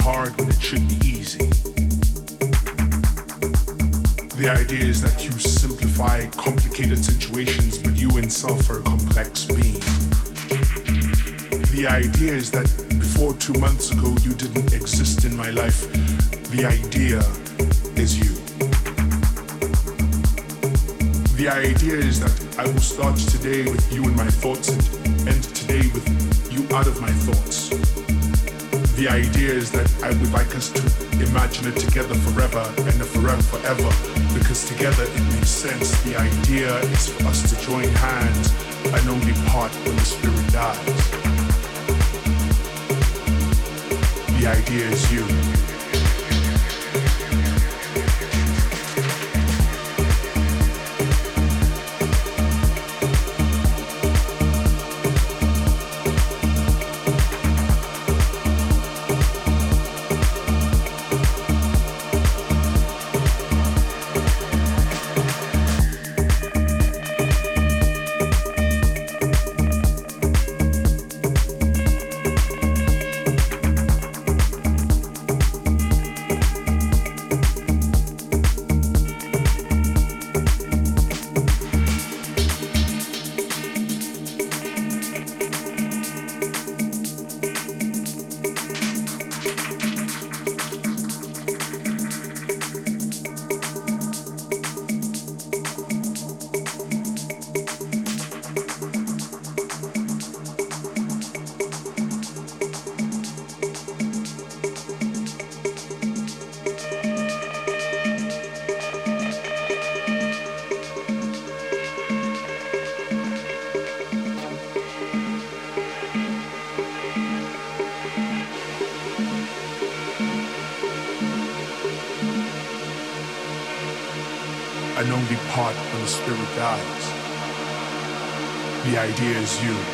hard when it should be easy. The idea is that you simplify complicated situations, but you itself are a complex being. The idea is that before two months ago you didn't exist in my life. The idea is you. The idea is that I will start today with you imagine it together forever and a forever forever because together it makes sense. The idea is for us to join hands and only part when idea is you.